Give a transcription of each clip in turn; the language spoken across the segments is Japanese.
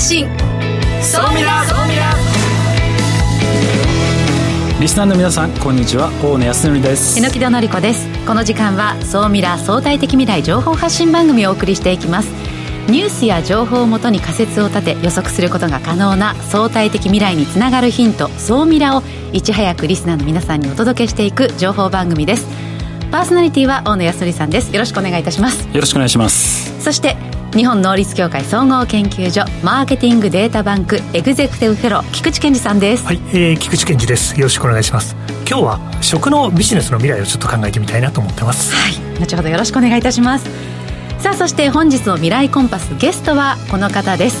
発信。総ミラ総ミラリスナーの皆さんこんにちは。大野康則です。榎木戸紀子です。この時間は総ミラ相対的未来情報発信番組をお送りしていきます。ニュースや情報をもとに仮説を立て予測することが可能な相対的未来につながるヒント総ミラをいち早くリスナーの皆さんにお届けしていく情報番組です。パーソナリティは大野康則さんです。よろしくお願いいたします。よろしくお願いします。そして日本能率協会総合研究所マーケティングデータバンクエグゼクティブフェロー菊池健二さんです。はい、えー、菊池健二です。よろしくお願いします。今日は食のビジネスの未来をちょっと考えてみたいなと思ってます。はい後ほどよろしくお願いいたします。さあそして本日の未来コンパスゲストはこの方です。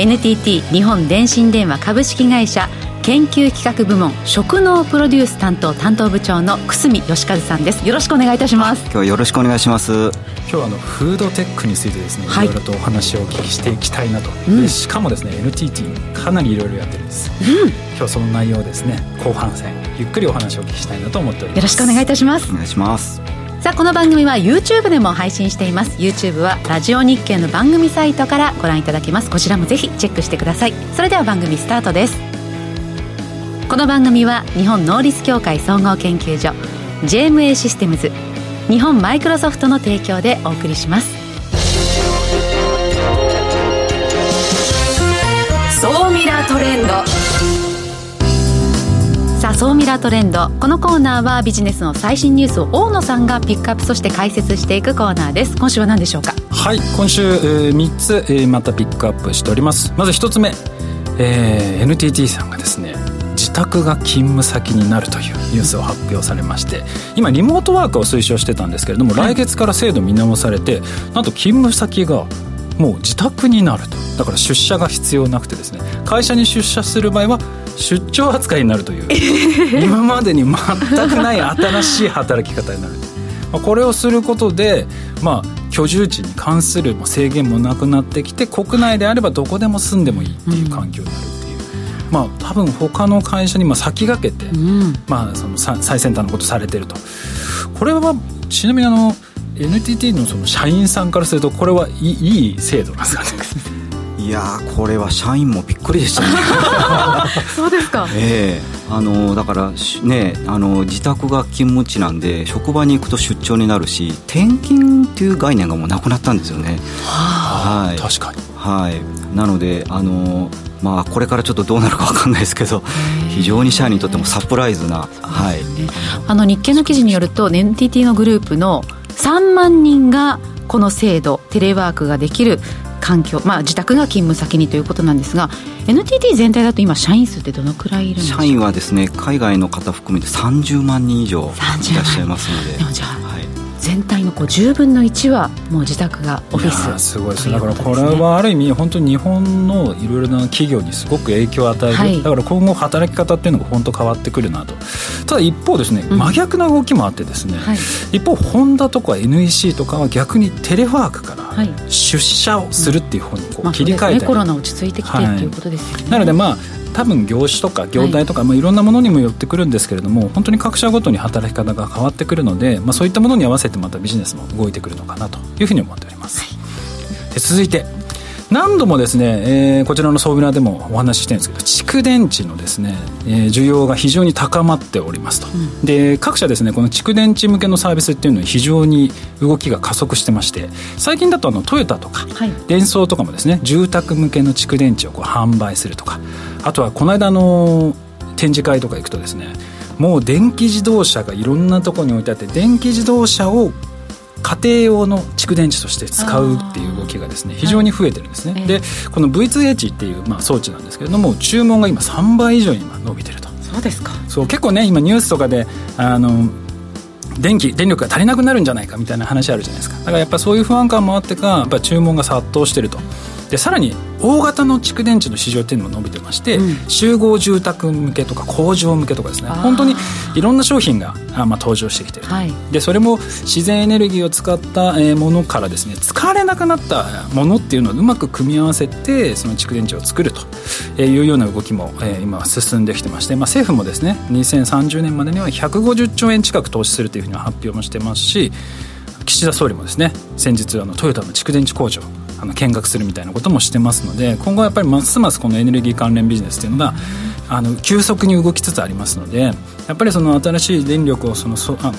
NTT 日本電信電話株式会社研究企画部門食農プロデュース担当担当部長の久住義和さんです。よろしくお願いいたします。今日はよろしくお願いします。今日はあのフードテックについてですね、はい、いろいろとお話をお聞きしていきたいなと、うん、しかもですね NTT かなりいろいろやってるんです、うん、今日その内容ですね後半戦ゆっくりお話をお聞きしたいなと思っております。よろしくお願いいたします。お願いします。さあこの番組は YouTube でも配信しています。YouTube はラジオ日経の番組サイトからご覧いただけます。こちらもぜひチェックしてください。それでは番組スタートですこの番組は日本能率協会総合研究所 JMA システムズ日本マイクロソフトの提供でお送りします。総ミラートレンド。さあ総ミラートレンド。このコーナーはビジネスの最新ニュースを大野さんがピックアップそして解説していくコーナーです。今週は何でしょうか？はい今週、えー、3つ、えー、またピックアップしております。まず1つ目、えー、NTT さんがですね自宅が勤務先になるというニュースを発表されまして今リモートワークを推奨してたんですけれども、来月から制度見直されてなんと勤務先がもう自宅になると。だから出社が必要なくてですね。会社に出社する場合は出張扱いになるという。今までに全くない新しい働き方になる。これをすることで、まあ、居住地に関する制限もなくなってきて国内であればどこでも住んでもいいっていう環境になるまあ、多分他の会社にま先駆けて、うん、まあ、その最先端のことされてると。これはちなみにあの NTT のその社員さんからするとこれはいいいい制度なんですかね？いやこれは社員もびっくりでしたね。そうですか。ええ。ー、あのだからねあの自宅が勤務地なんで職場に行くと出張になるし転勤っていう概念がもうなくなったんですよね。は、はい、確かに。はい。なのであのまあ、これからちょっとどうなるか分かんないですけど非常に社員にとってもサプライズな、はい、あの日経の記事によると NTT のグループの3万人がこの制度テレワークができる環境、まあ、自宅が勤務先にということなんですが NTT 全体だと今社員数ってどのくらいいるんですか？社員はですね海外の方含めて30万人以上いらっしゃいますので。でもじゃあ全体のこう10分の1はもう自宅がオフィスすごいですだからこれはある意味本当に日本のいろいろな企業にすごく影響を与える、はい、だから今後働き方っていうのが本当変わってくるなと。ただ一方ですね、真逆な動きもあってですね、はい、一方ホンダとか NEC とかは逆にテレワークから出社をするっていう方にこう切り替えて、まあね、コロナ落ち着いてきてっていうことですよね、なのでまあ多分業種とか業態とか、はい。まあ、いろんなものにもよってくるんですけれども本当に各社ごとに働き方が変わってくるので、まあ、そういったものに合わせてまたビジネスも動いてくるのかなというふうに思っております、はい、で続いて何度もですね、えー、こちらの総ビラでもお話ししてるんですけど蓄電池のですね、えー、需要が非常に高まっておりますと、うん、で各社ですねこの蓄電池向けのサービスっていうのは非常に動きが加速してまして最近だとあのトヨタとか、はい、デンソーとかもですね住宅向けの蓄電池をこう販売するとかあとはこの間の展示会とか行くとですねもう電気自動車がいろんなところに置いてあって電気自動車を家庭用の蓄電池として使うっていう動きがですね非常に増えてるんですね、はい、でこの V2H っていうまあ装置なんですけれども注文が今3倍以上に今伸びてると。そうですか。そう結構ね今ニュースとかであの電気電力が足りなくなるんじゃないかみたいな話あるじゃないですか。だからやっぱそういう不安感もあってかやっぱ注文が殺到してるとでさらに大型の蓄電池の市場っていうのも伸びてまして、うん、集合住宅向けとか工場向けとかですね。本当にいろんな商品があ、まあ、登場してきてる、はい、でそれも自然エネルギーを使ったものからですね使われなくなったものっていうのをうまく組み合わせてその蓄電池を作るというような動きも、えー、今進んできてまして、まあ、政府もですね2030年までには150兆円近く投資するというふうに発表もしてますし岸田総理もですね先日あのトヨタの蓄電池工場あの見学するみたいなこともしてますので今後はやっぱりますますこのエネルギー関連ビジネスっていうのがあの急速に動きつつありますのでやっぱりその新しい電力をそのそあの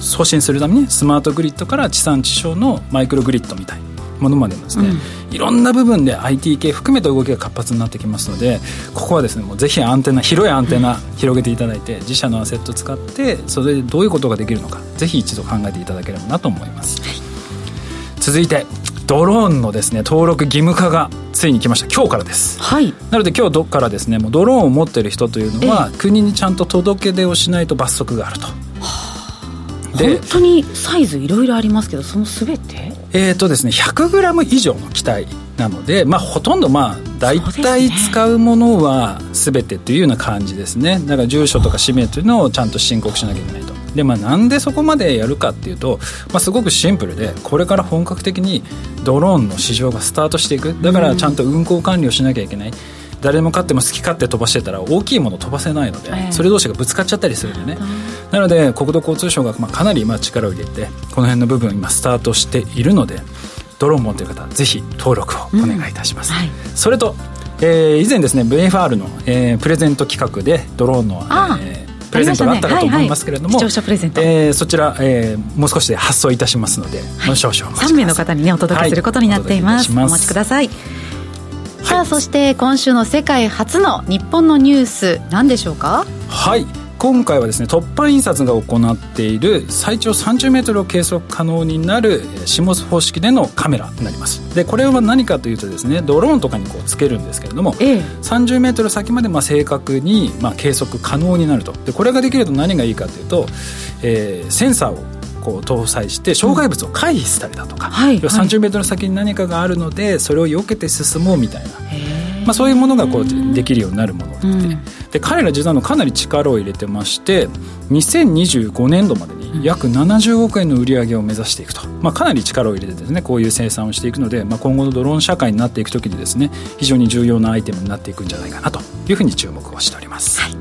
送信するためにスマートグリッドから地産地消のマイクログリッドみたいなものまでもですね、うん、いろんな部分で IT 系含めた動きが活発になってきますのでここはですねもうぜひアンテナ広いアンテナ広げていただいて、自社のアセットを使ってそれでどういうことができるのかぜひ一度考えていただければなと思います、はい、続いてドローンのですね登録義務化がついに来ました。今日からです、はい、なので今日からですねもうドローンを持ってる人というのは、国にちゃんと届け出をしないと罰則があると。本当にサイズいろいろありますけどその全て？えっ、ー、とですね 100g 以上の機体なので、まあ、ほとんどまあ大体使うものは全てというような感じですね。だから住所とか氏名というのをちゃんと申告しなきゃいけないとでまあなんでそこまでやるかっていうと、まあ、すごくシンプルでこれから本格的にドローンの市場がスタートしていく。だからちゃんと運航管理をしなきゃいけない、誰でも勝っても好き勝手飛ばしてたら大きいもの飛ばせないので、それ同士がぶつかっちゃったりするんでね、なので国土交通省がまあかなり今力を入れてこの辺の部分今スタートしているのでドローン持っている方ぜひ登録をお願いいたします、うん。はい、それと、えー、以前ですね VFR の、えー、プレゼント企画でドローンの、えープレゼントがあったかと思いますけれども、ねはいはい、視聴者プレゼント、えー、そちら、えー、もう少しで発送いたしますので、はい、少々3名の方にねお届けすることになっています、はい、お待ちください。さあそして今週の世界初の日本のニュース何でしょうか？はい今回はですね突破印刷が行っている最長30メートルを計測可能になる CMOS 方式でのカメラになります。でこれは何かというとですねドローンとかにこうつけるんですけれども、ええ、30メートル先までまあ正確にまあ計測可能になると。でこれができると何がいいかというと、えー、センサーをこう搭載して障害物を回避したりだとか、うん。はい、30メートル先に何かがあるのでそれを避けて進もうみたいなまあ、そういうものがこうできるようになるもので,、うん、で彼ら実はのかなり力を入れてまして2025年度までに約70億円の売り上げを目指していくと、まあ、かなり力を入れてですねこういう生産をしていくので、まあ、今後のドローン社会になっていく時にですね非常に重要なアイテムになっていくんじゃないかなと。いうふうに注目をしております、はい、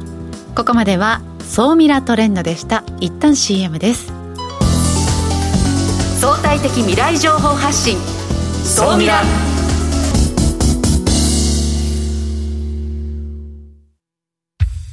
ここまでは総ミラトレンドでした。一旦 CM です。相対的未来情報発信。総ミラ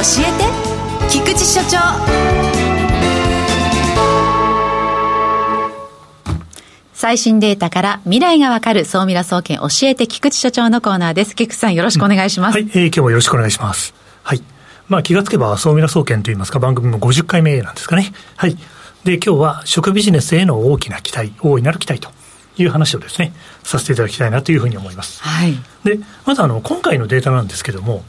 教えて菊池所長最新データから未来がわかる総ミラ総研教えて菊池所長のコーナーです。菊池さんよろしくお願いします。うん、はい、えー、今日もよろしくお願いします。はい。まあ気がつけば総ミラ総研といいますか番組も50回目なんですかね。はい。で、今日は食ビジネスへの大きな期待、大いなる期待という話をですね、させていただきたいなというふうに思います。はい。で、まずあの、今回のデータなんですけども、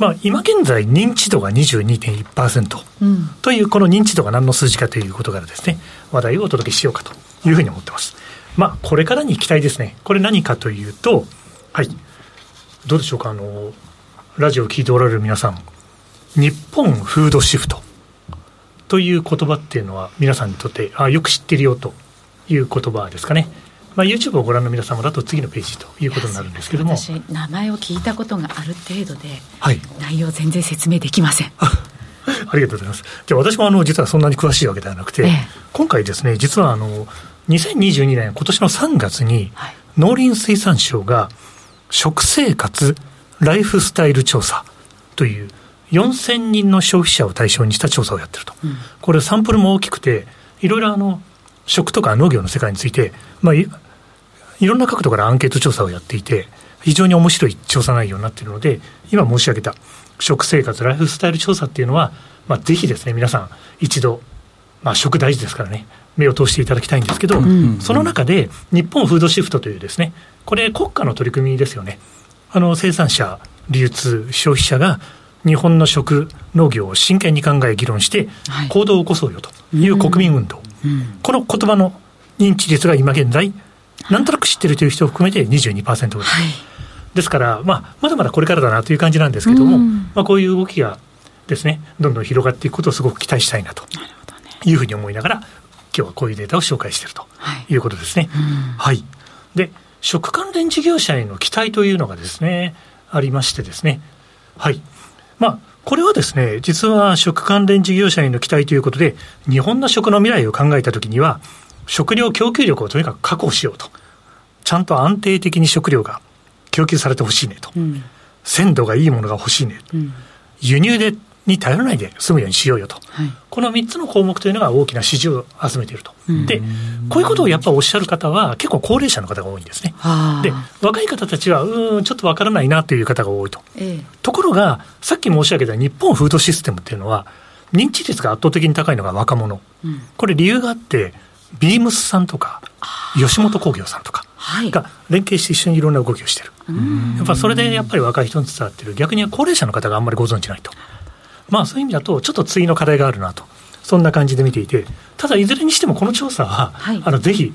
まあ、今現在、認知度が22.1%、うん、という、この認知度が何の数字かということからですね、話題をお届けしようかというふうに思ってます。まあ、これからに期待ですね。これ何かというと、はい。どうでしょうか、あの、ラジオを聞いておられる皆さん、日本フードシフトという言葉っていうのは、皆さんにとって、あよく知ってるよという言葉ですかね。まあ、YouTube をご覧の皆様だと次のページということになるんですけども。私名前を聞いたことがある程度で、はい、内容全然説明できません。ありがとうございます。じゃあ私もあの実はそんなに詳しいわけではなくて、ええ、今回ですね、実はあの2022年今年の3月に、農林水産省が食生活ライフスタイル調査という4000人の消費者を対象にした調査をやってると。うん、これサンプルも大きくて、いろいろあの食とか農業の世界について、まあ、いろんな角度からアンケート調査をやっていて、非常に面白い調査内容になっているので、今申し上げた食生活、ライフスタイル調査っていうのは、まあ、ぜひですね、皆さん、一度、まあ、食大事ですからね、目を通していただきたいんですけど、うん、その中で、日本フードシフトというですね、これ、国家の取り組みですよね。あの生産者、流通、消費者が日本の食、農業を真剣に考え、議論して、行動を起こそうよという国民運動。はいうんうん、この言葉の認知率が今現在、なんとなく知ってるという人を含めて22%ぐらい。はい、ですから、まあ、まだまだこれからだなという感じなんですけども、うん、まあ、こういう動きがですね、どんどん広がっていくことをすごく期待したいなというふうに思いながら、今日はこういうデータを紹介しているとい。うことですね。はい、はい、で食関連事業者への期待というのがですね、ありましてですね、はい。まあ、これはですね、実は食関連事業者への期待ということで、日本の食の未来を考えたときには、食料供給力をとにかく確保しようと。ちゃんと安定的に食料が供給されてほしいねと。うん、鮮度がいいものが欲しいね。うん、輸入でに頼らないで済むようにしようよと、はい、この3つの項目というのが大きな支持を集めていると、でこういうことをやっぱおっしゃる方は、結構高齢者の方が多いんですね。で若い方たちは、うん、ちょっとわからないなという方が多いと、ええ、ところが、さっき申し上げた日本フードシステムっていうのは、認知率が圧倒的に高いのが若者、うん、これ、理由があって、ビームスさんとか、吉本興業さんとか。が連携して一緒にいろんな動きをしてる、やっぱそれでやっぱり若い人に伝わってる、逆に高齢者の方があんまりご存じないと。まあそういう意味だと、ちょっと次の課題があるなと、そんな感じで見ていて、ただいずれにしてもこの調査は、はい、あのぜひ、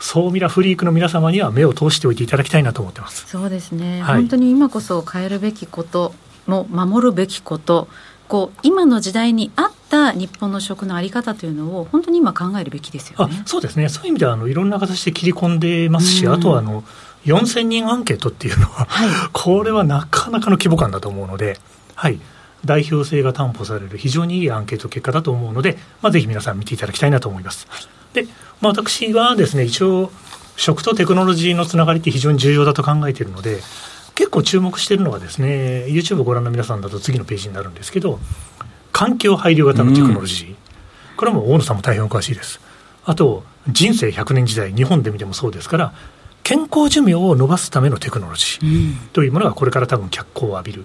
総ミラフリークの皆様には目を通しておいていただきたいなと思ってます。そうですね、はい、本当に今こそ変えるべきことも守るべきことこう今の時代に合った日本の食のあり方というのを本当に今考えるべきですよね。そうですね。そういう意味ではあのいろんな形で切り込んでますし、あとはあの4000人アンケートっていうのは、はい、これはなかなかの規模感だと思うので、はい、代表性が担保される非常にいいアンケート結果だと思うので、まあ、ぜひ皆さん見ていただきたいなと思います。で、まあ、私はですね、一応、食とテクノロジーのつながりって非常に重要だと考えているので、結構注目しているのはですね、YouTube をご覧の皆さんだと次のページになるんですけど、環境配慮型のテクノロジー。うん、これはもう大野さんも大変お詳しいです。あと、人生100年時代、日本で見てもそうですから、健康寿命を伸ばすためのテクノロジーというものがこれから多分脚光を浴びる。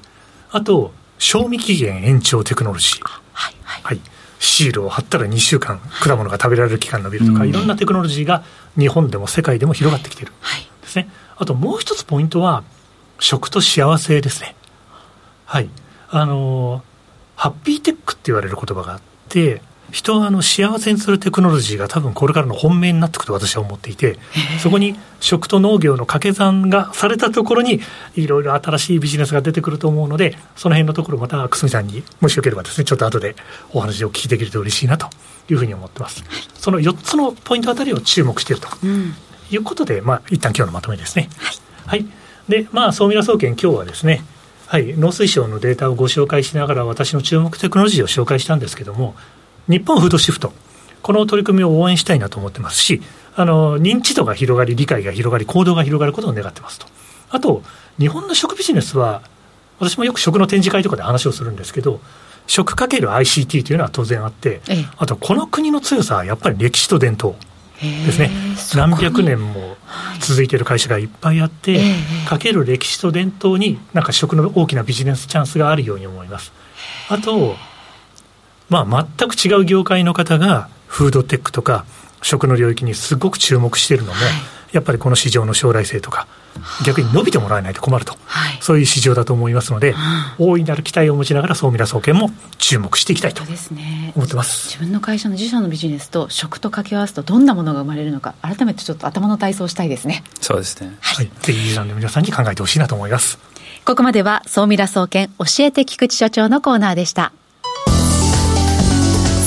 あと、賞味期限延長テクノロジー。はい、はい、はい。シールを貼ったら2週間、果物が食べられる期間伸びるとか、いろんなテクノロジーが日本でも世界でも広がってきてる。はい。ですね。あともう一つポイントは、食と幸せですね。はい。あの、ハッピーテックって言われる言葉があって、人をあの幸せにするテクノロジーが多分これからの本命になっていくと私は思っていて、そこに食と農業の掛け算がされたところに、いろいろ新しいビジネスが出てくると思うので、その辺のところまた久住さんにもしよければですね、ちょっと後でお話をお聞きできると嬉しいなというふうに思ってます。その4つのポイントあたりを注目しているということで、まあ一旦今日のまとめですね。はい。はい、で、まあ総ミラ総研今日はですね、はい、農水省のデータをご紹介しながら私の注目テクノロジーを紹介したんですけども、日本フードシフト、この取り組みを応援したいなと思ってますし、あの認知度が広がり、理解が広がり、行動が広がることを願ってますと。あと、日本の食ビジネスは、私もよく食の展示会とかで話をするんですけど、食かける ICT というのは当然あって、ええ、あとこの国の強さはやっぱり歴史と伝統ですね。何百年も続いている会社がいっぱいあって、かける歴史と伝統になんか食の大きなビジネスチャンスがあるように思います。あと、まあ、全く違う業界の方がフードテックとか食の領域にすごく注目しているのも、はい、やっぱりこの市場の将来性とか逆に伸びてもらえないと困ると、はい、そういう市場だと思いますので、うん、大いなる期待を持ちながら総ミラ総研も注目していきたいと思ってます、ね、自分の会社の自社のビジネスと食と掛け合わすとどんなものが生まれるのか改めてちょっと頭の体操したいですね。そうですね。はい、ぜひユーザーの皆さんに考えてほしいなと思います。ここまでは総ミラ総研教えて菊池所長のコーナーでした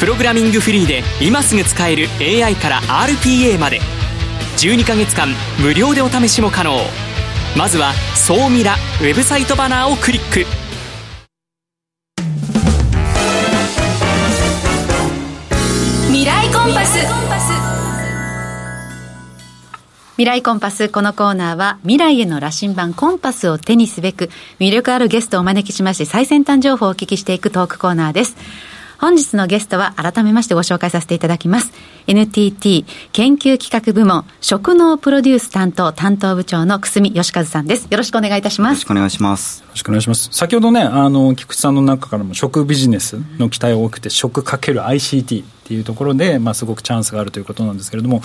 プログラミングフリーで今すぐ使える AI から RPA まで12ヶ月間無料でお試しも可能まずは「総ミラ」ウェブサイトバナーをクリック未来コンパス未来コンパス。このコーナーは未来への羅針盤コンパスを手にすべく魅力あるゲストをお招きしまして最先端情報をお聞きしていくトークコーナーです。本日のゲストは改めましてご紹介させていただきます。NTT 研究企画部門食農プロデュース担当担当部長の久住義和さんです。よろしくお願いいたします。よろしくお願いします。よろしくお願いします。先ほどね、あの、菊池さんの中からも食ビジネスの期待が多くて、食かける ICT っていうところで、まあ、すごくチャンスがあるということなんですけれども、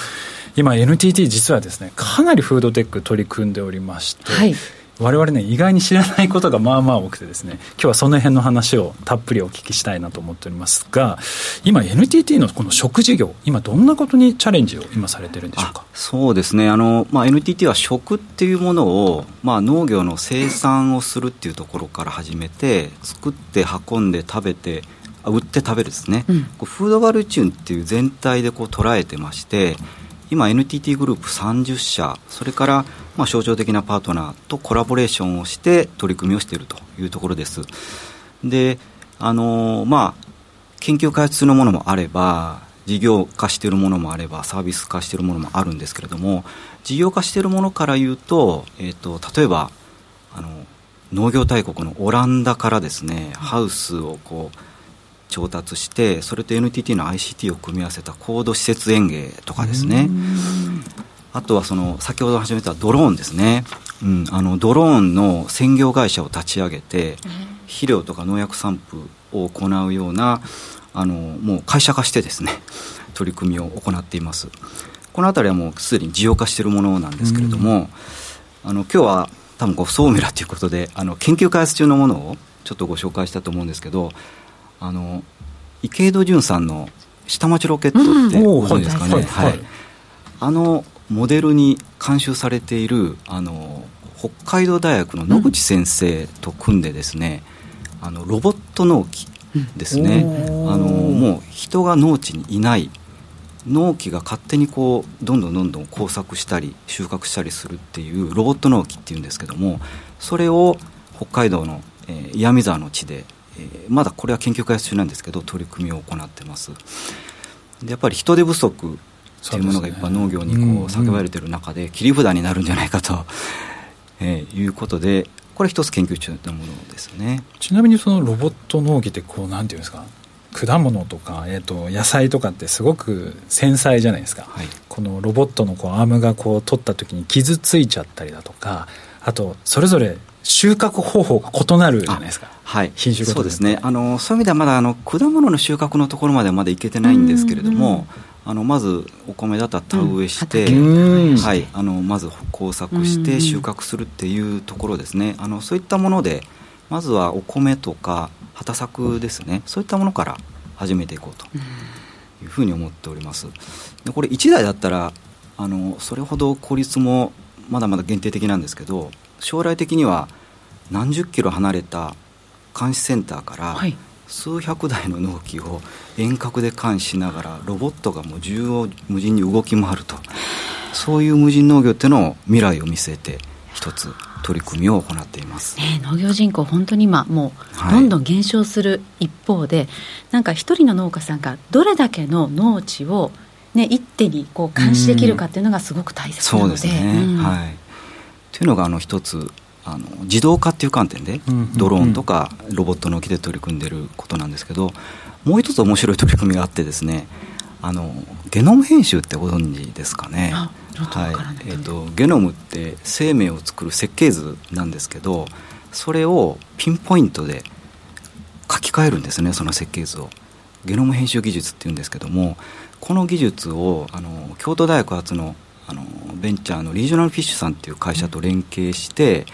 今 NTT 実はですね、かなりフードテック取り組んでおりまして、はい我々ね意外に知らないことがまあまあ多くてですね今日はその辺の話をたっぷりお聞きしたいなと思っておりますが今 NTT のこの食事業今どんなことにチャレンジを今されてるんでしょうか？そうですね。あの、まあ、NTT は食っていうものを、まあ、農業の生産をするっていうところから始めて作って運んで食べて売って食べるですね、うん、フードバルチューンっていう全体でこう捉えてまして今 NTT グループ30社それからまあ象徴的なパートナーとコラボレーションをして取り組みをしているというところです。であのまあ研究開発のものもあれば事業化しているものもあればサービス化しているものもあるんですけれども事業化しているものから言うと,、えーと、例えばあの農業大国のオランダからですねハウスをこう調達してそれと NTT の ICT を組み合わせた高度施設園芸とかですね。あとはその先ほど始めたドローンですね、うん、あのドローンの専業会社を立ち上げて肥料とか農薬散布を行うようなあのもう会社化してですね 取り組みを行っています。この辺りはもうすでに事業化しているものなんですけれども、あの今日は多分こうソーメラということであの研究開発中のものをちょっとご紹介したと思うんですけどあの池井戸潤さんの下町ロケットってご存知ですかね、はい、あのモデルに監修されているあの北海道大学の野口先生と組んでですね、うん、あのロボット農機ですね、あのもう人が農地にいない農機が勝手にこうどんどんどんどん工作したり収穫したりするっていうロボット農機っていうんですけどもそれを北海道の、えー、岩見沢の地でえまだこれは研究開発中なんですけど取り組みを行ってます。でやっぱり人手不足っていうものがいっぱい農業にこう叫ばれてる中で切り札になるんじゃないかと、えー、いうことでこれ一つ研究中のものですよね。ちなみにそのロボット農機ってこうなんていうんですか？果物とか、えーと、野菜とかってすごく繊細じゃないですか、はい、このロボットのこうアームがこう取った時に傷ついちゃったりだとかあとそれぞれ収穫方法が異なるじゃないですか。はい、品種そうですね。あのそういう意味ではまだあの果物の収穫のところまではまだいけてないんですけれども、あのまずお米だったら田植えして、うん、はい、あのまず工作して収穫するっていうところですね、あのそういったものでまずはお米とか畑作ですね。そういったものから始めていこうというふうに思っております。でこれ1台だったらあのそれほど効率もまだまだ限定的なんですけど将来的には何十キロ離れた監視センターから数百台の納期を遠隔で監視しながらロボットがもう縦横無尽に動き回ると。そういう無人農業っていうのを未来を見据えて一つ取り組みを行っています、ね、農業人口本当に今もうどんどん減少する一方で、はい、なんか一人の農家さんがどれだけの農地をね、一手にこう監視できるかっていうのがすごく大切なので。そうですね、うん、はい、というのがあの一つあの自動化っていう観点でドローンとかロボットの機で取り組んでることなんですけどもう一つ面白い取り組みがあってですねあのゲノム編集ってご存知ですかね？はい。えーと、ゲノムって生命を作る設計図なんですけどそれをピンポイントで書き換えるんですねその設計図を。ゲノム編集技術っていうんですけどもこの技術をあの京都大学発のあのベンチャーのリージョナルフィッシュさんっていう会社と連携して、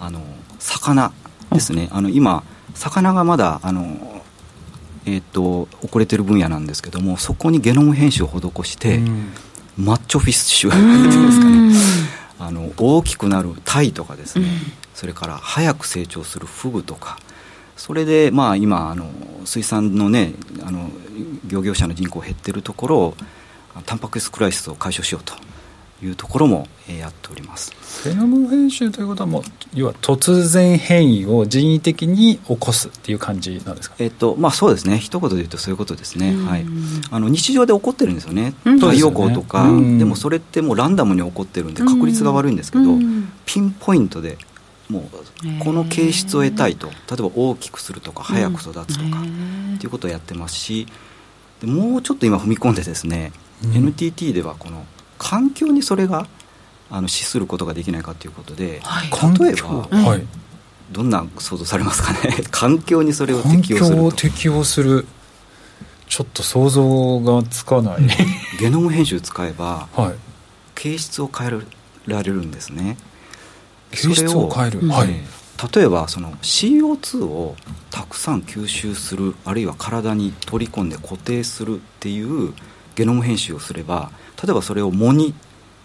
あの魚ですね。あの今魚がまだあのえーと、遅れてる分野なんですけどもそこにゲノム編集を施して、マッチョフィッシュっていうんですかね。あの大きくなるタイとかですね、それから早く成長するフグとか。それでまあ今あの水産のねあの漁業者の人口減ってるところをタンパク質クライシスを解消しようというところも、えー、やっております。ゲノム編集ということはもう要は突然変異を人為的に起こすっていう感じなんですか、えっとまあ、そうですね。一言で言うとそういうことですね、はい、あの日常で起こってるんですよね。太陽光とか、でもそれってもうランダムに起こってるんで確率が悪いんですけど、ピンポイントでもうこの形質を得たいと。例えば大きくするとか早く育つとか、っていうことをやってますしでもうちょっと今踏み込んでですね、うん、NTT ではこの環境にそれがあの資することができないかということで、はい、例えば、はい、どんな想像されますかね？環境にそれを適用する環境を適用する。ちょっと想像がつかない。ゲノム編集使えば、はい、形質を変えられるんですね。形質を変える、はい、例えばその CO2 をたくさん吸収するあるいは体に取り込んで固定するっていうゲノム編集をすれば例えばそれを藻に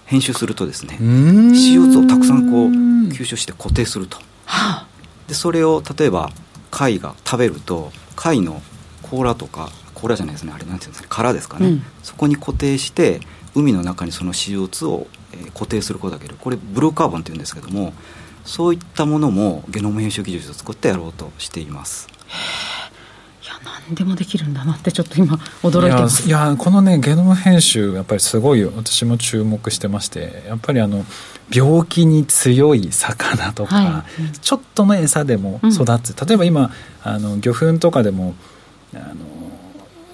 編集するとですね CO2 をたくさんこう吸収して固定すると、はあ、でそれを例えば貝が食べると貝の甲羅とか甲羅じゃないですねあれなんていうんですか殻ですかね、うん、そこに固定して海の中にその CO2 を固定することができる。これブルーカーボンっていうんですけどもそういったものもゲノム編集技術を使ってやろうとしています何でもできるんだなってちょっと今驚いてます。いやこのねゲノム編集やっぱりすごい私も注目してまして。やっぱりあの病気に強い魚とか、はい。うん、ちょっとの餌でも育つ、うん、例えば今あの魚粉とかでもあの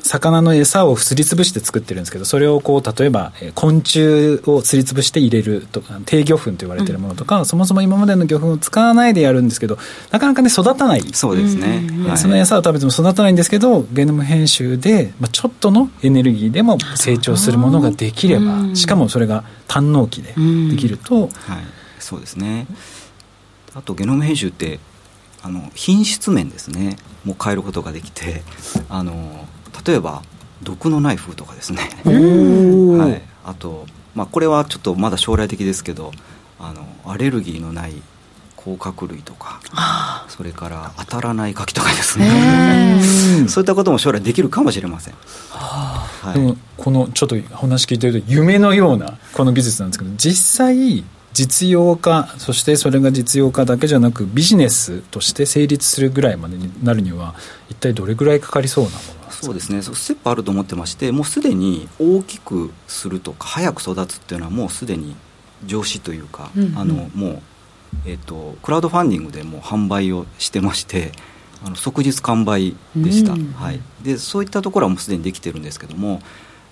魚の餌をすりつぶして作ってるんですけどそれをこう例えば昆虫をすりつぶして入れるとか低魚粉と言われてるものとか、うん、そもそも今までの魚粉を使わないでやるんですけどなかなかね育たない。そうですね、はい、その餌を食べても育たないんですけどゲノム編集で、まあ、ちょっとのエネルギーでも成長するものができればしかもそれが単納期でできると、はい、そうですね。あとゲノム編集ってあの品質面ですね。もう変えることができてあの例えば毒のない封とかですね、はい、あと、まあ、これはちょっとまだ将来的ですけどあのアレルギーのない甲殻類とかそれから当たらない柿とかですね。そういったことも将来できるかもしれません、はあ、でもこのちょっと話聞いてると夢のようなこの技術なんですけど実際実用化そしてそれが実用化だけじゃなくビジネスとして成立するぐらいまでになるには一体どれぐらいかかりそうなものそうですね。ステップあると思ってましてもうすでに大きくするとか早く育つっていうのはもうすでに常識というか、うんうん、あのもう、えーと、クラウドファンディングでも販売をしてましてあの即日完売でした、うん、はい、でそういったところはもうすでにできてるんですけども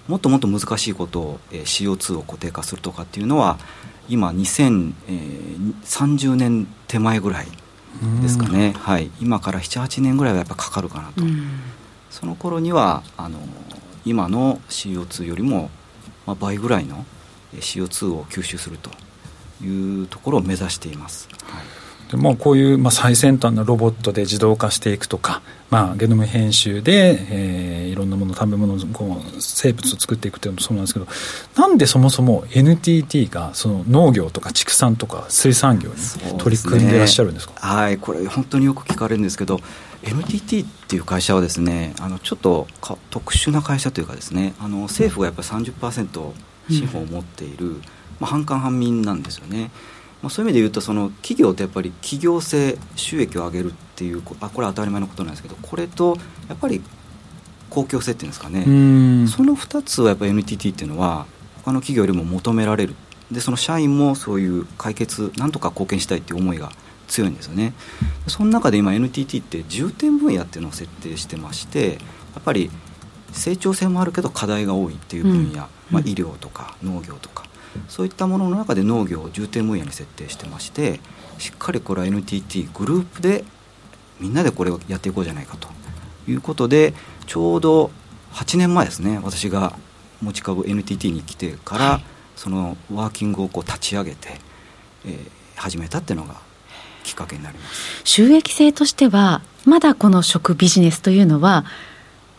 もっともっと難しいことを、えー、CO2 を固定化するとかっていうのは今2030年手前ぐらいですかね、はい、今から78年ぐらいはやっぱかかるかなと。その頃にはあの今の CO2 よりも、まあ、倍ぐらいの CO2 を吸収するというところを目指しています。はい。でまあ、こういう、まあ、最先端のロボットで自動化していくとか、まあ、ゲノム編集で、えー、いろんなもの食べ物こう生物を作っていくというのもそうなんですけどなんでそもそも NTT がその農業とか畜産とか水産業に取り組んでいらっしゃるんですか、ね、はいこれ本当によく聞かれるんですけど NTT っていう会社はですねあのちょっと特殊な会社というかですねあの政府がやっぱり30%資本を持っている、うん、まあ、半官半民なんですよね。まあ、そういう意味で言うとその企業ってやっぱり企業性収益を上げるっていうあこれは当たり前のことなんですけどこれとやっぱり公共性っていうんですかね。その2つはやっぱり NTT っていうのは他の企業よりも求められる。でその社員もそういう解決なんとか貢献したいっていう思いが強いんですよね。その中で今 NTT って重点分野っていうのを設定してましてやっぱり成長性もあるけど課題が多いっていう分野、うん、まあ、医療とか農業とか。そういったものの中で農業を重点分野に設定してましてしっかりこれは NTT グループでみんなでこれをやっていこうじゃないかと。いうことでちょうど8年前ですね私が持ち株 NTT に来てから、はい、そのワーキングをこう立ち上げて、えー、始めたっていうのがきっかけになります。収益性としてはまだこの食ビジネスというのは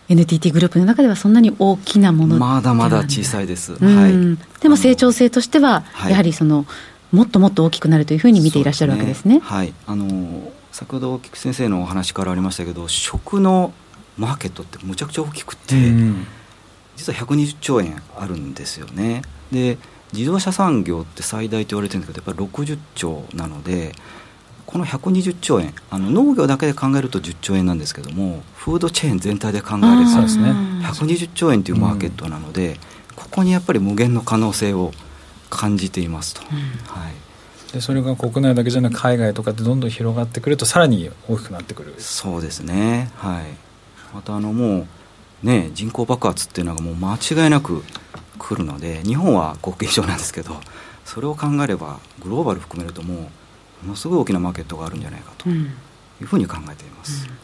NTT グループの中ではそんなに大きなものまだまだ小さいです、はい、でも成長性としてはやはりその、もっともっと大きくなるというふうに見ていらっしゃるわけですね。すね。はい。あの先ほど菊先生のお話からありましたけど食のマーケットってむちゃくちゃ大きくて、うん、実は120兆円あるんですよね。で自動車産業って最大と言われてるんですけどやっぱり60兆なのでこの120兆円あの農業だけで考えると10兆円なんですけどもフードチェーン全体で考えると、ね、120兆円というマーケットなので、うん、ここにやっぱり無限の可能性を感じていますと、うん、はい、でそれが国内だけじゃなく海外とかでどんどん広がってくるとさらに大きくなってくる。そうですね。はい。またあのもうね人口爆発っていうのがもう間違いなく来るので日本は国益上なんですけどそれを考えればグローバル含めるともうものすごい大きなマーケットがあるんじゃないかというふうに考えています。うんうん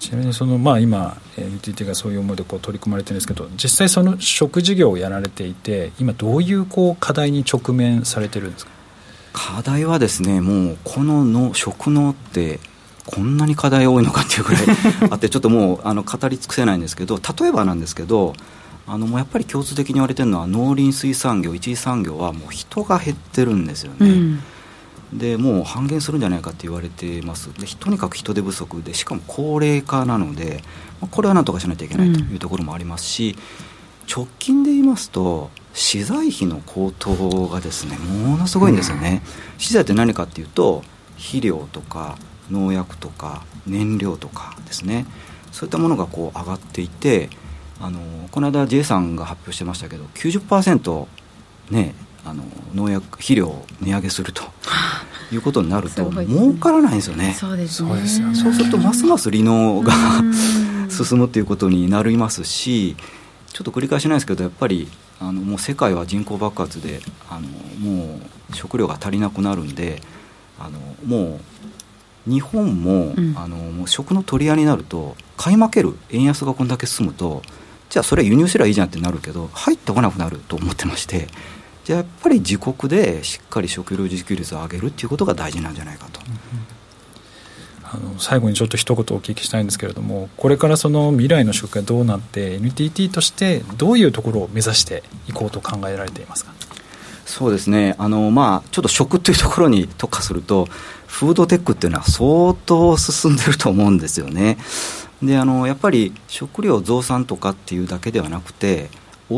ちなみにその、まあ、今 NTT がそういう思いでこう取り組まれてるんですけど実際その食事業をやられていて今どういうこう課題に直面されてるんですか？課題はですねもうこのの食農ってこんなに課題多いのかっていうぐらいあってちょっともうあの語り尽くせないんですけど例えばなんですけどあのもうやっぱり共通的に言われてるのは農林水産業一次産業はもう人が減ってるんですよね。うんでもう半減するんじゃないかって言われてます。でとにかく人手不足でしかも高齢化なのでこれはなんとかしないといけないというところもありますし、うん、直近で言いますと資材費の高騰がですねものすごいんですよね、うん、資材って何かっていうと肥料とか農薬とか燃料とかですね。そういったものがこう上がっていてあのこの間 J さんが発表してましたけど90%ねあの農薬肥料を値上げするということになると、儲からないんですよね。そうですね。そうするとますます離農が進むということになりますしちょっと繰り返しないですけどやっぱりあのもう世界は人口爆発であのもう食料が足りなくなるんであのもう日本もうん、あのもう食の取り合いになると買い負ける円安がこんだけ進むとじゃあそれは輸入すればいいじゃんってなるけど入ってこなくなると思ってましてじゃあやっぱり自国でしっかり食料自給率を上げるっていうことが大事なんじゃないかと。あの最後にちょっと一言お聞きしたいんですけれどもこれからその未来の食がどうなって NTT としてどういうところを目指していこうと考えられていますか？そうですねあの、まあ、ちょっと食というところに特化するとフードテックっていうのは相当進んでると思うんですよね。であのやっぱり食料増産とかっていうだけではなくて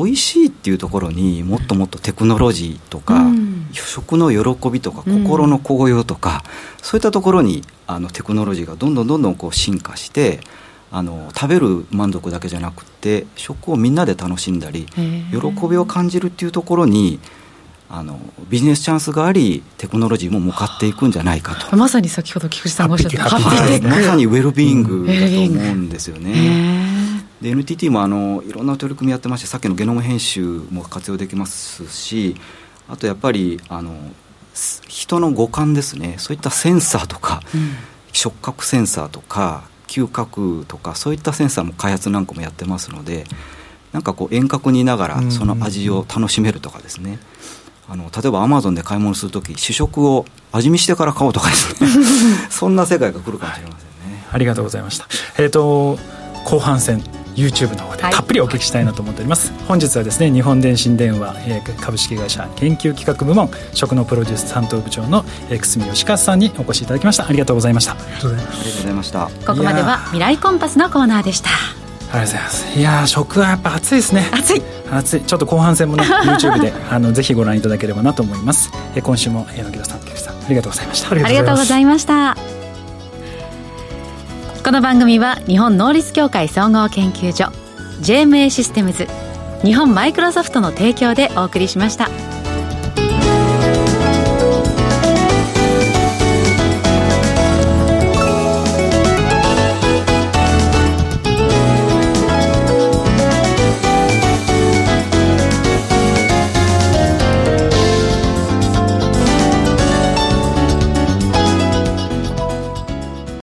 美味しいっていうところにもっともっとテクノロジーとか、うん、食の喜びとか心の高揚とか、うん、そういったところにあのテクノロジーがどんどんどんどんこう進化してあの食べる満足だけじゃなくて食をみんなで楽しんだり喜びを感じるっていうところにあのビジネスチャンスがありテクノロジーも向かっていくんじゃないかと。まさに先ほど菊池さんがおっしゃったハッピーテック。まさにウェルビーイングだと思うんですよね。で NTT もあのいろんな取り組みやってましてさっきのゲノム編集も活用できますしあとやっぱりあの人の五感ですね。そういったセンサーとか、うん、触覚センサーとか嗅覚とかそういったセンサーも開発なんかもやってますのでなんかこう遠隔にいながらその味を楽しめるとかですね、あの例えばアマゾンで買い物するとき試食を味見してから買おうとかですね。そんな世界が来るかもしれませんね。ありがとうございました。えっ、ー、と後半戦 YouTube の方でたっぷりお聞きしたいなと思っております、はい、本日はですね日本電信電話、えー、株式会社研究企画部門食のプロデュース担当部長の、えー、久住吉和さんにお越しいただきました。ありがとうございました。ありがとうございました。ここまでは未来コンパスのコーナーでした。ありがとうございます。いや食はやっぱ熱いですね。熱い。熱い。ちょっと後半戦もね YouTube であのぜひご覧いただければなと思います、えー、今週も柳田さん菊池さんありがとうございました。ありがとうございましたこの番組は日本能率協会総合研究所 JMA システムズ日本マイクロソフトの提供でお送りしました。